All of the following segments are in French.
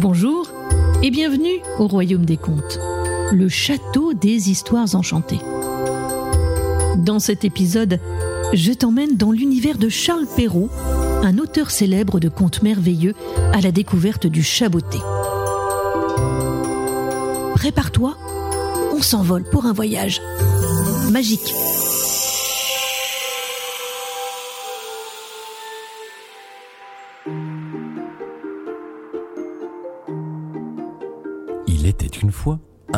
Bonjour et bienvenue au Royaume des Contes, le château des histoires enchantées. Dans cet épisode, je t'emmène dans l'univers de Charles Perrault, un auteur célèbre de contes merveilleux à la découverte du chaboté. Prépare-toi, on s'envole pour un voyage magique.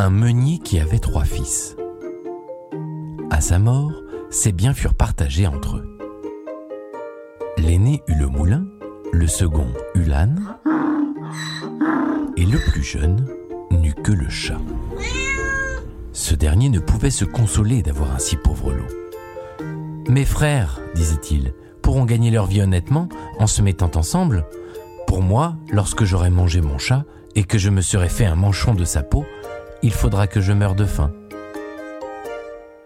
Un meunier qui avait trois fils. À sa mort, ses biens furent partagés entre eux. L'aîné eut le moulin, le second eut l'âne, et le plus jeune n'eut que le chat. Ce dernier ne pouvait se consoler d'avoir un si pauvre lot. Mes frères, disait-il, pourront gagner leur vie honnêtement en se mettant ensemble. Pour moi, lorsque j'aurai mangé mon chat et que je me serai fait un manchon de sa peau, il faudra que je meure de faim.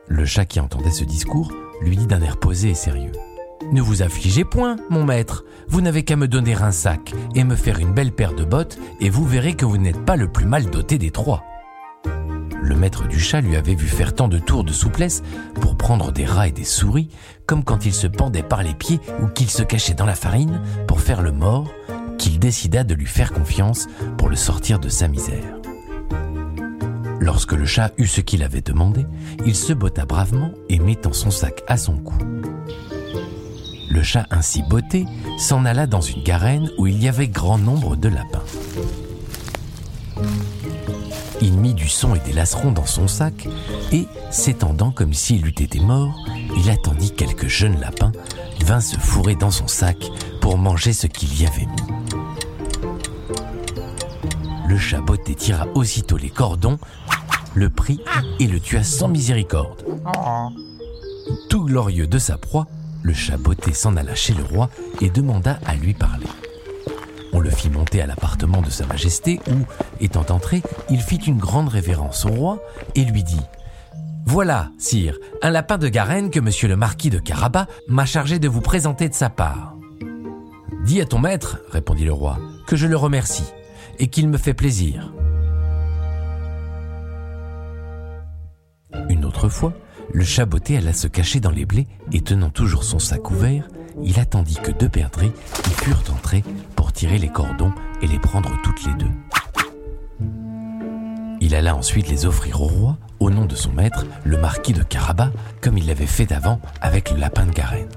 Le chat qui entendait ce discours lui dit d'un air posé et sérieux. Ne vous affligez point, mon maître, vous n'avez qu'à me donner un sac et me faire une belle paire de bottes, et vous verrez que vous n'êtes pas le plus mal doté des trois. Le maître du chat lui avait vu faire tant de tours de souplesse pour prendre des rats et des souris, comme quand il se pendait par les pieds ou qu'il se cachait dans la farine pour faire le mort, qu'il décida de lui faire confiance pour le sortir de sa misère. Lorsque le chat eut ce qu'il avait demandé, il se botta bravement et mettant son sac à son cou. Le chat ainsi botté s'en alla dans une garenne où il y avait grand nombre de lapins. Il mit du son et des lacerons dans son sac et, s'étendant comme s'il eût été mort, il attendit quelques jeunes lapins vint se fourrer dans son sac pour manger ce qu'il y avait mis. Le chat botté tira aussitôt les cordons, le prit et le tua sans miséricorde. Tout glorieux de sa proie, le chat botté s'en alla chez le roi et demanda à lui parler. On le fit monter à l'appartement de Sa Majesté où, étant entré, il fit une grande révérence au roi et lui dit Voilà, sire, un lapin de Garenne que monsieur le marquis de Carabas m'a chargé de vous présenter de sa part. Dis à ton maître, répondit le roi, que je le remercie et qu'il me fait plaisir. Une autre fois, le chaboté alla se cacher dans les blés et tenant toujours son sac ouvert, il attendit que deux perdrix y furent entrés pour tirer les cordons et les prendre toutes les deux. Il alla ensuite les offrir au roi au nom de son maître, le marquis de Carabas, comme il l'avait fait d'avant avec le lapin de Garenne.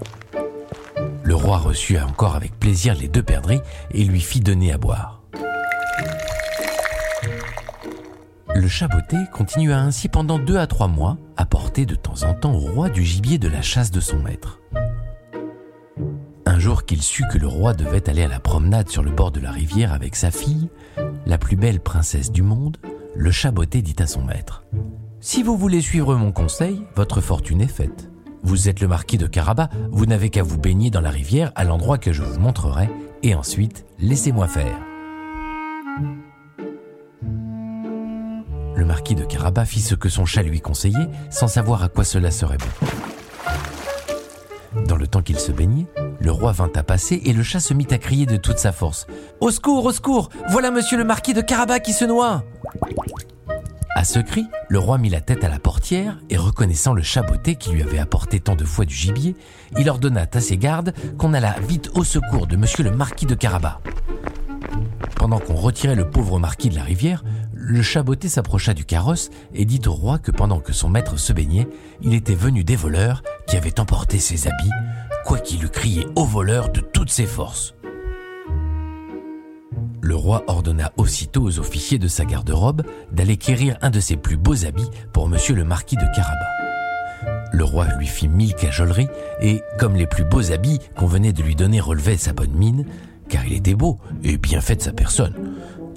Le roi reçut encore avec plaisir les deux perdrix et lui fit donner à boire. Le chaboté continua ainsi pendant deux à trois mois à porter de temps en temps au roi du gibier de la chasse de son maître. Un jour qu'il sut que le roi devait aller à la promenade sur le bord de la rivière avec sa fille, la plus belle princesse du monde, le chaboté dit à son maître Si vous voulez suivre mon conseil, votre fortune est faite. Vous êtes le marquis de Carabas, vous n'avez qu'à vous baigner dans la rivière à l'endroit que je vous montrerai, et ensuite laissez-moi faire. Le marquis de Carabas fit ce que son chat lui conseillait, sans savoir à quoi cela serait bon. Dans le temps qu'il se baignait, le roi vint à passer et le chat se mit à crier de toute sa force. Au secours, au secours Voilà monsieur le marquis de Carabas qui se noie À ce cri, le roi mit la tête à la portière et reconnaissant le chaboté qui lui avait apporté tant de fois du gibier, il ordonna à ses gardes qu'on allât vite au secours de monsieur le marquis de Carabas. Pendant qu'on retirait le pauvre marquis de la rivière, le chaboté s'approcha du carrosse et dit au roi que pendant que son maître se baignait, il était venu des voleurs qui avaient emporté ses habits, quoiqu'il eût crié aux voleurs de toutes ses forces. Le roi ordonna aussitôt aux officiers de sa garde-robe d'aller quérir un de ses plus beaux habits pour monsieur le marquis de Carabas. Le roi lui fit mille cajoleries et, comme les plus beaux habits qu'on venait de lui donner relevaient sa bonne mine, car il était beau et bien fait de sa personne,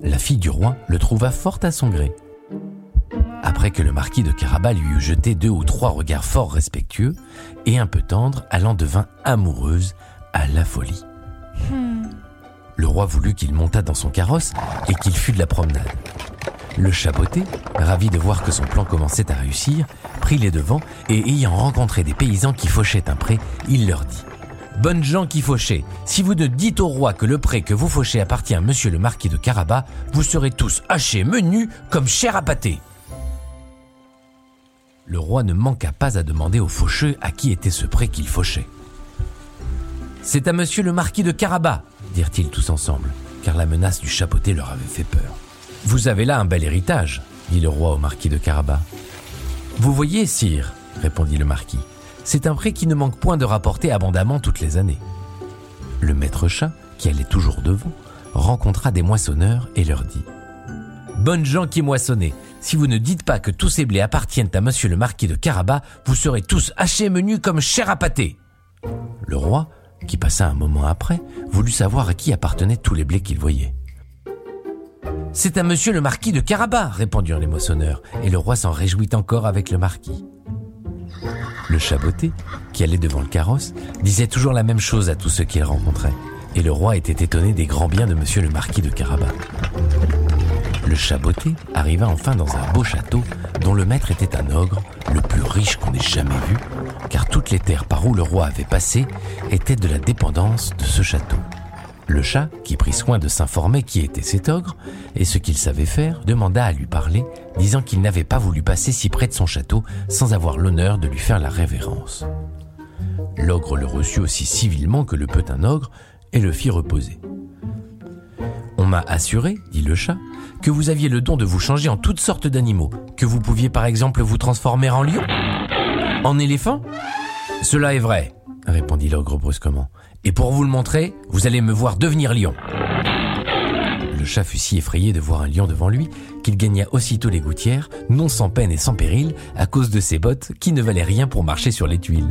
la fille du roi le trouva fort à son gré. Après que le marquis de Carabas lui eut jeté deux ou trois regards fort respectueux et un peu tendres, elle en devint amoureuse à la folie. Le roi voulut qu'il montât dans son carrosse et qu'il fût de la promenade. Le chaboté, ravi de voir que son plan commençait à réussir, prit les devants et ayant rencontré des paysans qui fauchaient un pré, il leur dit Bonnes gens qui fauchez, si vous ne dites au roi que le pré que vous fauchez appartient à monsieur le marquis de Carabas, vous serez tous hachés menus comme chair à pâté. Le roi ne manqua pas à demander au faucheux à qui était ce pré qu'il fauchait. C'est à monsieur le marquis de Carabas, dirent-ils tous ensemble, car la menace du chapeauté leur avait fait peur. Vous avez là un bel héritage, dit le roi au marquis de Carabas. Vous voyez, sire, répondit le marquis, c'est un pré qui ne manque point de rapporter abondamment toutes les années. Le maître chat, qui allait toujours devant, rencontra des moissonneurs et leur dit Bonnes gens qui moissonnez, si vous ne dites pas que tous ces blés appartiennent à monsieur le marquis de Carabas, vous serez tous hachés menus comme chair à pâté. Le roi, qui passa un moment après, voulut savoir à qui appartenaient tous les blés qu'il voyait. C'est à monsieur le marquis de Carabas, répondirent les moissonneurs, et le roi s'en réjouit encore avec le marquis. Le chaboté, qui allait devant le carrosse, disait toujours la même chose à tous ceux qu'il rencontrait, et le roi était étonné des grands biens de monsieur le marquis de Carabas. Le chaboté arriva enfin dans un beau château dont le maître était un ogre, le plus riche qu'on ait jamais vu, car toutes les terres par où le roi avait passé étaient de la dépendance de ce château. Le chat, qui prit soin de s'informer qui était cet ogre et ce qu'il savait faire, demanda à lui parler, disant qu'il n'avait pas voulu passer si près de son château sans avoir l'honneur de lui faire la révérence. L'ogre le reçut aussi civilement que le peut un ogre et le fit reposer. On m'a assuré, dit le chat, que vous aviez le don de vous changer en toutes sortes d'animaux, que vous pouviez par exemple vous transformer en lion En éléphant? Cela est vrai, répondit l'ogre brusquement. Et pour vous le montrer, vous allez me voir devenir lion. Le chat fut si effrayé de voir un lion devant lui qu'il gagna aussitôt les gouttières, non sans peine et sans péril, à cause de ses bottes qui ne valaient rien pour marcher sur les tuiles.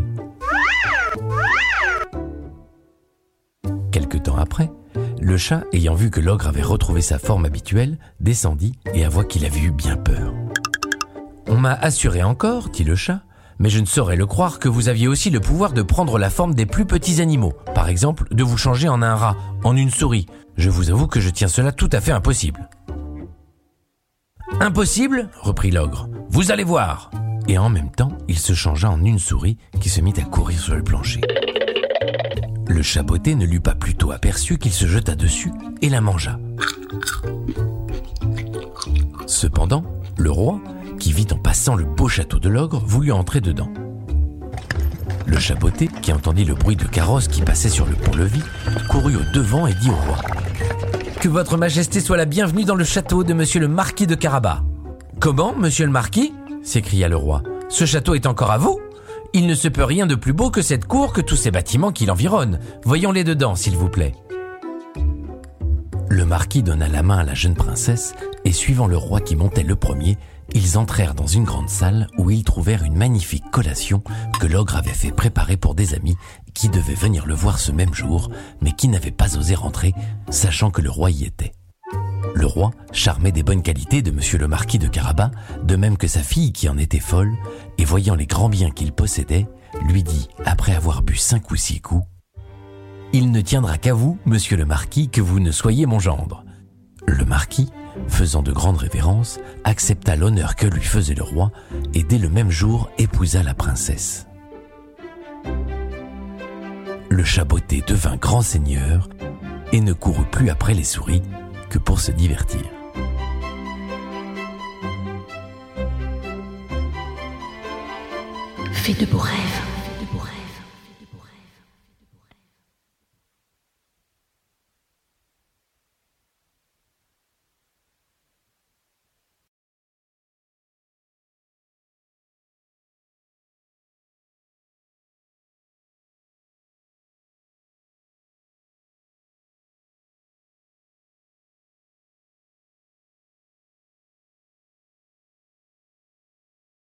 Quelque temps après, le chat, ayant vu que l'ogre avait retrouvé sa forme habituelle, descendit et avoua qu'il avait eu bien peur. On m'a assuré encore, dit le chat, mais je ne saurais le croire que vous aviez aussi le pouvoir de prendre la forme des plus petits animaux, par exemple de vous changer en un rat, en une souris. Je vous avoue que je tiens cela tout à fait impossible. Impossible? reprit l'ogre. Vous allez voir. Et en même temps, il se changea en une souris qui se mit à courir sur le plancher. Le chaboté ne l'eut pas plutôt aperçu qu'il se jeta dessus et la mangea. Cependant, le roi, qui vit en passant le beau château de l'ogre, voulut entrer dedans. Le chaboté, qui entendit le bruit de carrosse qui passait sur le pont-levis, courut au devant et dit au roi Que votre majesté soit la bienvenue dans le château de monsieur le marquis de Carabas. Comment, monsieur le marquis? s'écria le roi. Ce château est encore à vous il ne se peut rien de plus beau que cette cour que tous ces bâtiments qui l'environnent. Voyons-les dedans, s'il vous plaît. Le marquis donna la main à la jeune princesse, et suivant le roi qui montait le premier, ils entrèrent dans une grande salle où ils trouvèrent une magnifique collation que l'ogre avait fait préparer pour des amis qui devaient venir le voir ce même jour, mais qui n'avaient pas osé rentrer, sachant que le roi y était. Le roi, charmé des bonnes qualités de monsieur le marquis de Carabas, de même que sa fille qui en était folle, et voyant les grands biens qu'il possédait, lui dit, après avoir bu cinq ou six coups, Il ne tiendra qu'à vous, monsieur le marquis, que vous ne soyez mon gendre. Le marquis, faisant de grandes révérences, accepta l'honneur que lui faisait le roi, et dès le même jour épousa la princesse. Le chaboté devint grand seigneur, et ne courut plus après les souris, que pour se divertir. Fais de beaux rêves.